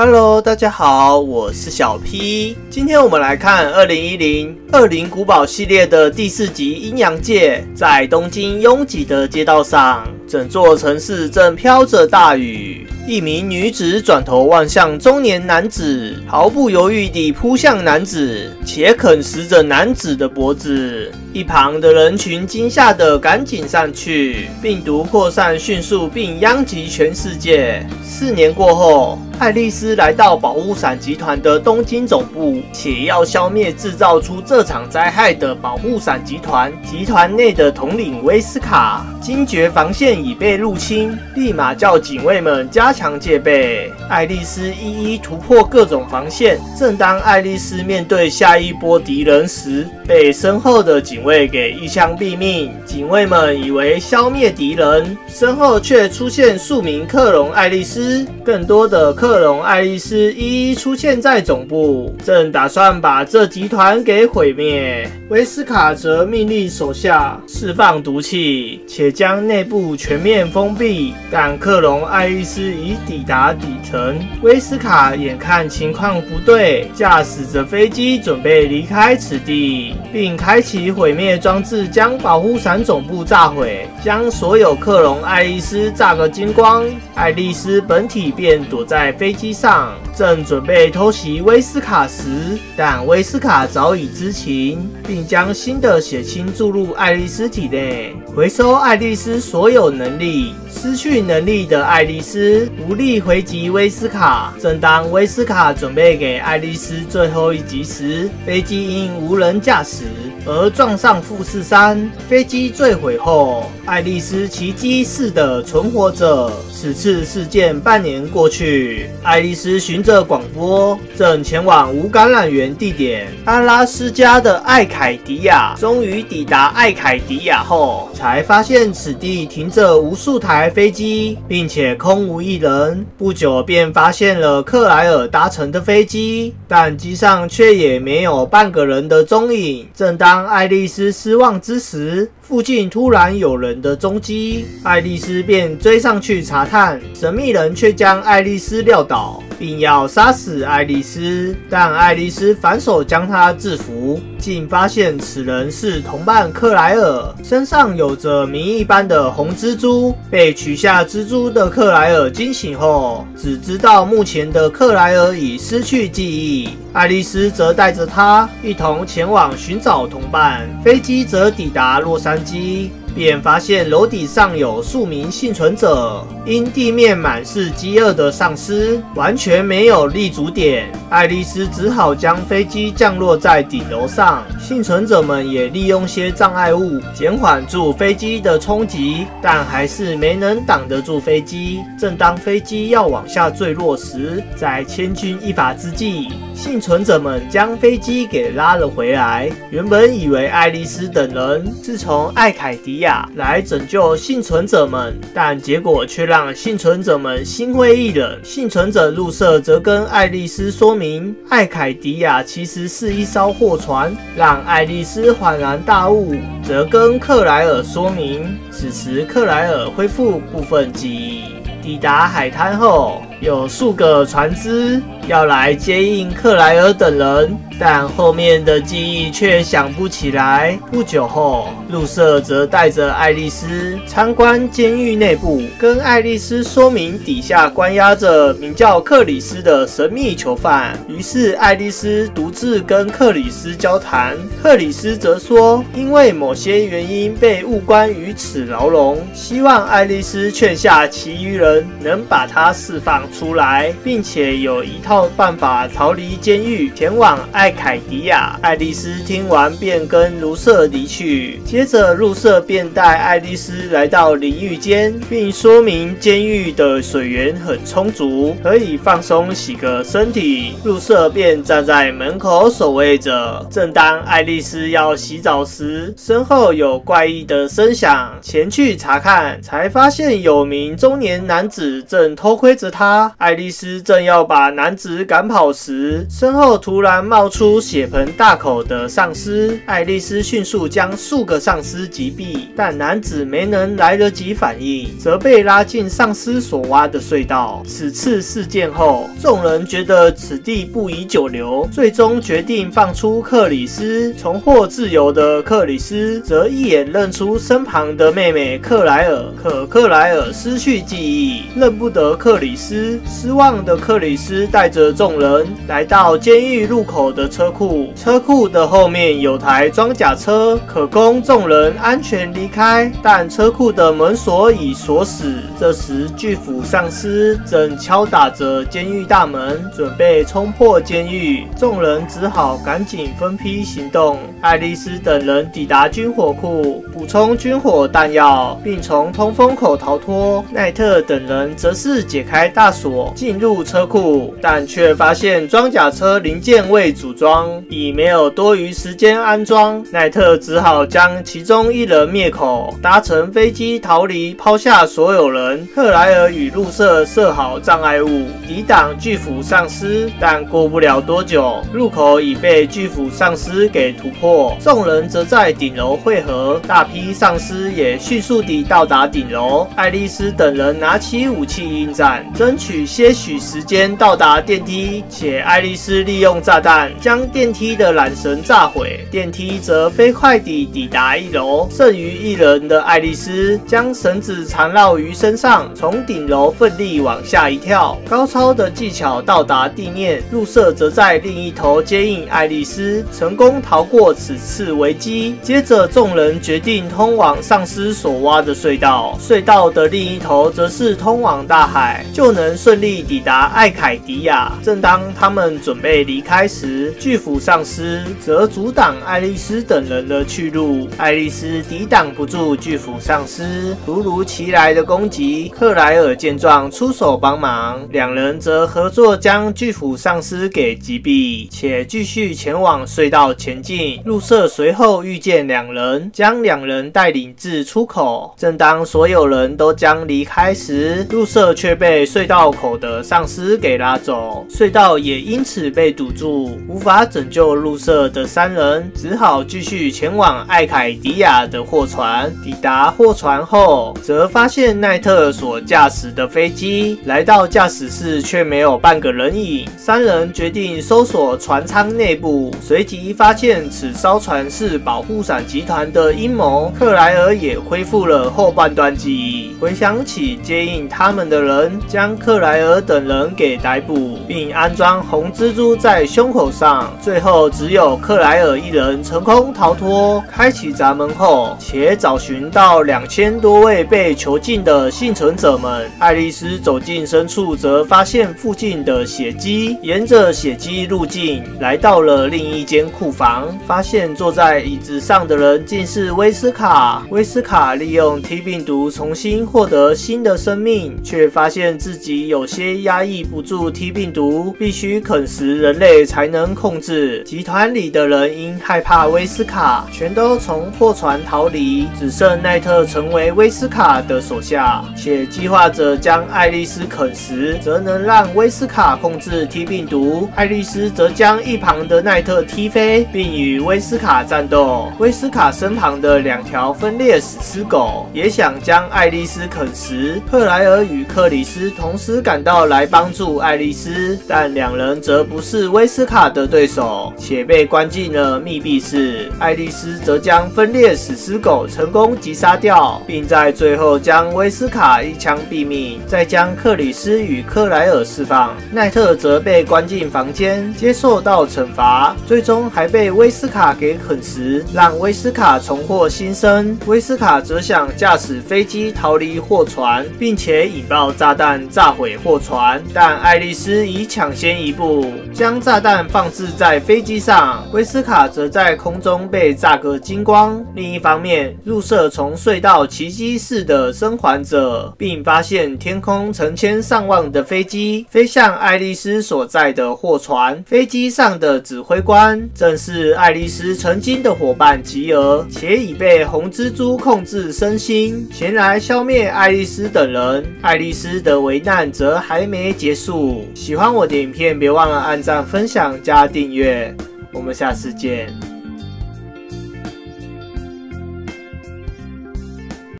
Hello，大家好，我是小 P。今天我们来看二零一零恶灵古堡系列的第四集《阴阳界》。在东京拥挤的街道上，整座城市正飘着大雨。一名女子转头望向中年男子，毫不犹豫地扑向男子，且啃食着男子的脖子。一旁的人群惊吓的赶紧上去。病毒扩散迅速，并殃及全世界。四年过后，爱丽丝来到保护伞集团的东京总部，且要消灭制造出这场灾害的保护伞集团。集团内的统领威斯卡惊觉防线已被入侵，立马叫警卫们加强戒备。爱丽丝一一突破各种防线。正当爱丽丝面对下一波敌人时，被身后的警警卫给一枪毙命。警卫们以为消灭敌人，身后却出现数名克隆爱丽丝。更多的克隆爱丽丝一一出现在总部，正打算把这集团给毁灭。威斯卡则命令手下释放毒气，且将内部全面封闭。但克隆爱丽丝已抵达底层，威斯卡眼看情况不对，驾驶着飞机准备离开此地，并开启毁毁灭装置，将保护伞总部炸毁，将所有克隆爱丽丝炸个精光。爱丽丝本体便躲在飞机上，正准备偷袭威斯卡时，但威斯卡早已知情，并将新的血清注入爱丽丝体内，回收爱丽丝所有能力。失去能力的爱丽丝无力回击威斯卡。正当威斯卡准备给爱丽丝最后一击时，飞机因无人驾驶而撞上富士山。飞机坠毁后，爱丽丝奇迹似的存活着。此次事件半年过去，爱丽丝循着广播正前往无感染源地点阿拉斯加的艾凯迪亚。终于抵达艾凯迪亚后，才发现此地停着无数台。飞机，并且空无一人。不久便发现了克莱尔搭乘的飞机，但机上却也没有半个人的踪影。正当当爱丽丝失望之时，附近突然有人的踪迹，爱丽丝便追上去查探。神秘人却将爱丽丝撂倒，并要杀死爱丽丝，但爱丽丝反手将他制服。竟发现此人是同伴克莱尔，身上有着谜一般的红蜘蛛。被取下蜘蛛的克莱尔惊醒后，只知道目前的克莱尔已失去记忆。爱丽丝则带着他一同前往寻找同伴。飞机则抵达洛杉矶。便发现楼顶上有数名幸存者，因地面满是饥饿的丧尸，完全没有立足点。爱丽丝只好将飞机降落在顶楼上，幸存者们也利用些障碍物减缓住飞机的冲击，但还是没能挡得住飞机。正当飞机要往下坠落时，在千钧一发之际，幸存者们将飞机给拉了回来。原本以为爱丽丝等人是从艾凯迪亚。来拯救幸存者们，但结果却让幸存者们心灰意冷。幸存者入社则跟爱丽丝说明，艾凯迪亚其实是一艘货船，让爱丽丝恍然大悟。则跟克莱尔说明，此时克莱尔恢复部分记忆，抵达海滩后，有数个船只要来接应克莱尔等人。但后面的记忆却想不起来。不久后，陆瑟则带着爱丽丝参观监狱内部，跟爱丽丝说明底下关押着名叫克里斯的神秘囚犯。于是，爱丽丝独自跟克里斯交谈。克里斯则说，因为某些原因被误关于此牢笼，希望爱丽丝劝下其余人能把他释放出来，并且有一套办法逃离监狱，前往。艾凯迪亚，爱丽丝听完便跟卢瑟离去。接着，卢瑟便带爱丽丝来到淋浴间，并说明监狱的水源很充足，可以放松洗个身体。卢瑟便站在门口守卫着。正当爱丽丝要洗澡时，身后有怪异的声响，前去查看，才发现有名中年男子正偷窥着她。爱丽丝正要把男子赶跑时，身后突然冒出血盆大口的丧尸。爱丽丝迅速将数个丧尸击毙，但男子没能来得及反应，则被拉进丧尸所挖的隧道。此次事件后，众人觉得此地不宜久留，最终决定放出克里斯。重获自由的克里斯则一眼认出身旁的妹妹克莱尔，可克莱尔失去记忆，认不得克里斯。失望的克里斯带着众人来到监狱入口的车库，车库的后面有台装甲车，可供众人安全离开。但车库的门锁已锁死。这时，巨斧丧尸正敲打着监狱大门，准备冲破监狱。众人只好赶紧分批行动。爱丽丝等人抵达军火库，补充军火弹药，并从通风口逃脱。奈特等人则是解开大锁，进入车库，但却发现装甲车零件未组装，已没有多余时间安装。奈特只好将其中一人灭口，搭乘飞机逃离，抛下所有人。克莱尔与路瑟设好障碍物，抵挡巨斧丧尸，但过不了多久，入口已被巨斧丧尸给突破。众人则在顶楼汇合，大批丧尸也迅速地到达顶楼。爱丽丝等人拿起武器应战，争取些许时间到达电梯，且爱丽丝利用炸弹将电梯的缆绳炸毁，电梯则飞快地抵达一楼。剩余一人的爱丽丝将绳子缠绕于身上，从顶楼奋力往下一跳，高超的技巧到达地面。入射则在另一头接应爱丽丝，成功逃过此次危机。接着，众人决定通往丧尸所挖的隧道，隧道的另一头则是通往大海，就能顺利抵达艾凯迪亚。正当他们准备离开时，巨斧丧尸则阻挡爱丽丝等人的去路。爱丽丝抵挡不住巨斧丧尸突如其来的攻击，克莱尔见状出手帮忙，两人则合作将巨斧丧尸给击毙，且继续前往隧道前进。路瑟随后遇见两人，将两人带领至出口。正当所有人都将离开时，路瑟却被隧道口的丧尸给拉走，隧道也因此被堵住，无法拯救入社的三人只好继续前往艾凯迪亚的货船。抵达货船后，则发现奈特所驾驶的飞机来到驾驶室，却没有半个人影。三人决定搜索船舱内部，随即发现此艘船是保护伞集团的阴谋。克莱尔也恢复了后半段记忆，回想起接应他们的人，将克莱尔等人给逮捕，并安装红蜘蛛在胸口上。最后只有克莱尔一人成功逃脱。开启闸门后，且找寻到两千多位被囚禁的幸存者们。爱丽丝走进深处，则发现附近的血迹，沿着血迹路径来到了另一间库房，发现坐在椅子上的人竟是威斯卡。威斯卡利用 T 病毒重新获得新的生命，却发现自己有些压抑不住 T 病毒，必须啃食人类才能控制。集团里的人因害怕威斯卡，全都从货船逃离，只剩奈特成为威斯卡的手下，且计划着将爱丽丝啃食，则能让威斯卡控制 T 病毒。爱丽丝则将一旁的奈特踢飞，并与威斯卡战斗。威斯卡身旁的两条分裂死尸狗也想将爱丽丝啃食。克莱尔与克里斯同时斯赶到来帮助爱丽丝，但两人则不是威斯卡的对手，且被关进了密闭室。爱丽丝则将分裂死尸狗成功击杀掉，并在最后将威斯卡一枪毙命，再将克里斯与克莱尔释放。奈特则被关进房间，接受到惩罚，最终还被威斯卡给啃食，让威斯卡重获新生。威斯卡则想驾驶飞机逃离货船，并且引爆炸弹炸毁货船，但爱丽丝已抢先一步，将炸弹放置在飞机上。威斯卡则在空中被炸个精光。另一方面，入射从隧道奇迹似的生还者，并发现天空成千上万的飞机飞向爱丽丝所在的货船。飞机上的指挥官正是爱丽丝曾经的伙伴吉尔，且已被红蜘蛛控制身心，前来消灭爱丽丝等人。爱丽丝的危难转折还没结束。喜欢我的影片，别忘了按赞、分享、加订阅。我们下次见。